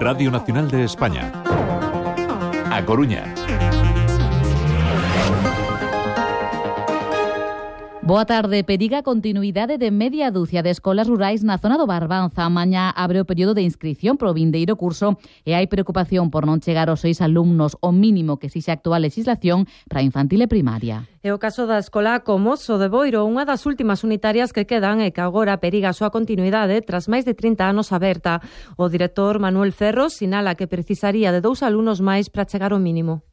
Radio Nacional de España. A Coruña. Boa tarde, Periga continuidade de media dúcia de escolas rurais na zona do Barbanza. Mañá abre o período de inscripción pro vindeiro curso e hai preocupación por non chegar aos seis alumnos o mínimo que se actual legislación para infantil e primaria. É o caso da Escola Comoso de Boiro, unha das últimas unitarias que quedan e que agora periga a súa continuidade tras máis de 30 anos aberta. O director Manuel Ferro sinala que precisaría de dous alumnos máis para chegar ao mínimo.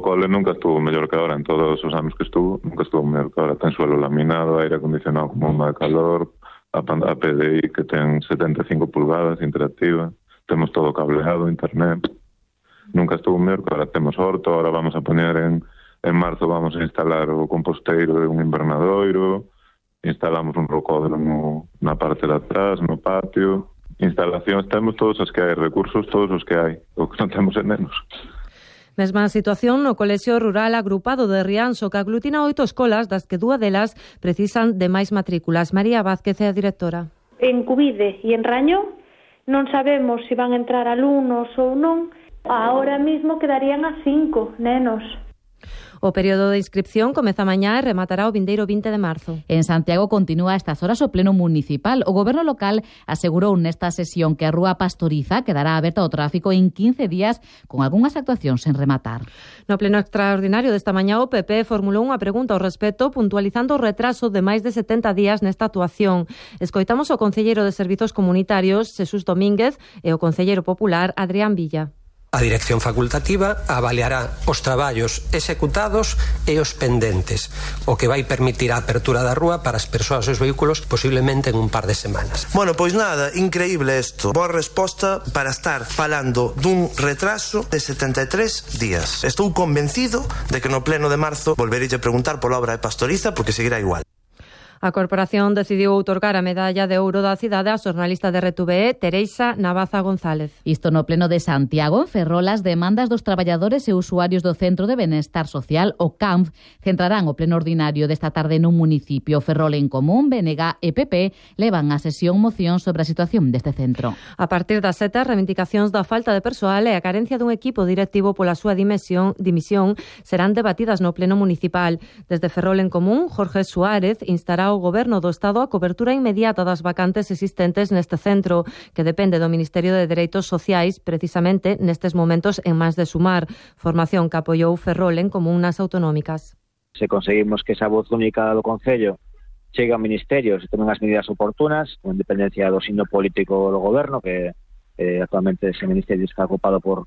Cole nunca estuvo mellor que ahora, en todos os anos que estuvo, nunca estuvo mellor que ahora. Ten suelo laminado, aire acondicionado como bomba de calor, a, a PDI que ten 75 pulgadas, interactiva, temos todo cableado, internet. Nunca estuvo mellor que ahora. Temos horto, ahora vamos a poner en, en marzo vamos a instalar o composteiro de un invernadoiro, instalamos un rocódromo no, na parte de atrás, no patio, instalacións, temos todos os que hai, recursos todos os que hai, o que non temos é menos. Mesma situación no Colexio Rural Agrupado de Rianxo, que aglutina oito escolas, das que dúa delas precisan de máis matrículas. María Vázquez é a directora. En Cubide e en Raño non sabemos se van entrar alumnos ou non. Ahora mismo quedarían a cinco nenos. O período de inscripción comeza mañá e rematará o vindeiro 20 de marzo. En Santiago continúa estas horas o pleno municipal. O goberno local asegurou nesta sesión que a rúa Pastoriza quedará aberta ao tráfico en 15 días con algunhas actuacións en rematar. No pleno extraordinario desta mañá o PP formulou unha pregunta ao respecto puntualizando o retraso de máis de 70 días nesta actuación. Escoitamos o concelleiro de Servizos Comunitarios, Jesús Domínguez, e o concelleiro popular, Adrián Villa. A dirección facultativa avaliará os traballos executados e os pendentes, o que vai permitir a apertura da rúa para as persoas e os vehículos posiblemente en un par de semanas. Bueno, pois nada, increíble isto. Boa resposta para estar falando dun retraso de 73 días. Estou convencido de que no pleno de marzo volverei a preguntar pola obra de pastoriza porque seguirá igual. A corporación decidiu outorgar a medalla de ouro da cidade a xornalista de RTVE Teresa Navaza González. Isto no pleno de Santiago, en Ferrol, as demandas dos traballadores e usuarios do Centro de Benestar Social, o CAMF, centrarán o pleno ordinario desta tarde nun municipio. Ferrol en Común, BNG e PP levan a sesión moción sobre a situación deste centro. A partir das sete, as reivindicacións da falta de persoal e a carencia dun equipo directivo pola súa dimisión, dimisión serán debatidas no pleno municipal. Desde Ferrol en Común, Jorge Suárez instará ao Goberno do Estado a cobertura inmediata das vacantes existentes neste centro, que depende do Ministerio de Dereitos Sociais, precisamente nestes momentos en máis de sumar, formación que apoiou Ferrol en común nas autonómicas. Se conseguimos que esa voz única do Concello chegue ao Ministerio, se tomen as medidas oportunas, con independencia do signo político do Goberno, que eh, actualmente ese Ministerio está ocupado por,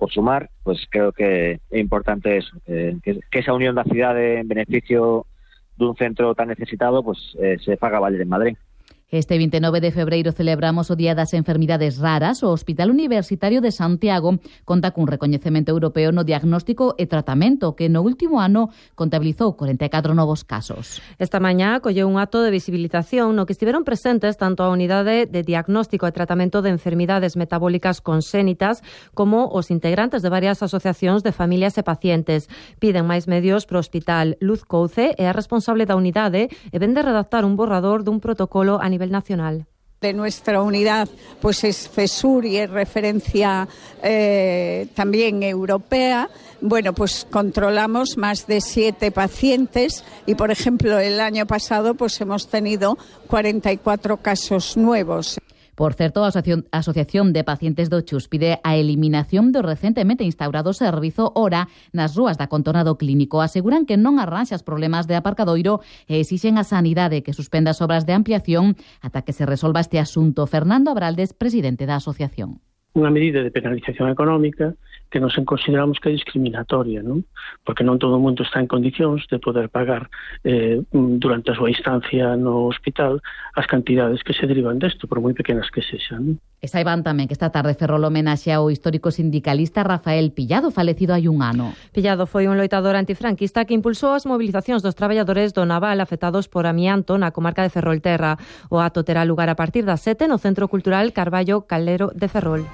por sumar, pues creo que é importante eso, que, que esa unión da cidade en beneficio dun centro tan necesitado, pues eh, se faga valer en Madrid. Este 29 de febreiro celebramos o Día das Enfermidades Raras. O Hospital Universitario de Santiago conta cun recoñecemento europeo no diagnóstico e tratamento que no último ano contabilizou 44 novos casos. Esta mañá colleu un acto de visibilización no que estiveron presentes tanto a Unidade de Diagnóstico e Tratamento de Enfermidades Metabólicas Consénitas como os integrantes de varias asociacións de familias e pacientes. Piden máis medios para o hospital. Luz Couce é a responsable da unidade e vende redactar un borrador dun protocolo a nivel nacional de nuestra unidad pues es FESUR y es referencia eh, también europea. Bueno, pues controlamos más de siete pacientes y, por ejemplo, el año pasado pues hemos tenido 44 casos nuevos. Por certo, a Asociación de Pacientes do Chus pide a eliminación do recentemente instaurado servizo Hora nas rúas da Contornado clínico. Aseguran que non arranxas problemas de aparcadoiro e exixen a sanidade que suspenda as obras de ampliación ata que se resolva este asunto. Fernando Abraldes, presidente da asociación. Unha medida de penalización económica que nos consideramos que é discriminatoria, non? Porque non todo o mundo está en condicións de poder pagar eh, durante a súa instancia no hospital as cantidades que se derivan desto, por moi pequenas que sexan. Non? E saiban tamén que esta tarde Ferrol homenaxe ao histórico sindicalista Rafael Pillado, falecido hai un ano. Pillado foi un loitador antifranquista que impulsou as movilizacións dos traballadores do Naval afectados por amianto na comarca de Ferrolterra. O acto terá lugar a partir das 7 no Centro Cultural Carballo Calero de Ferrol.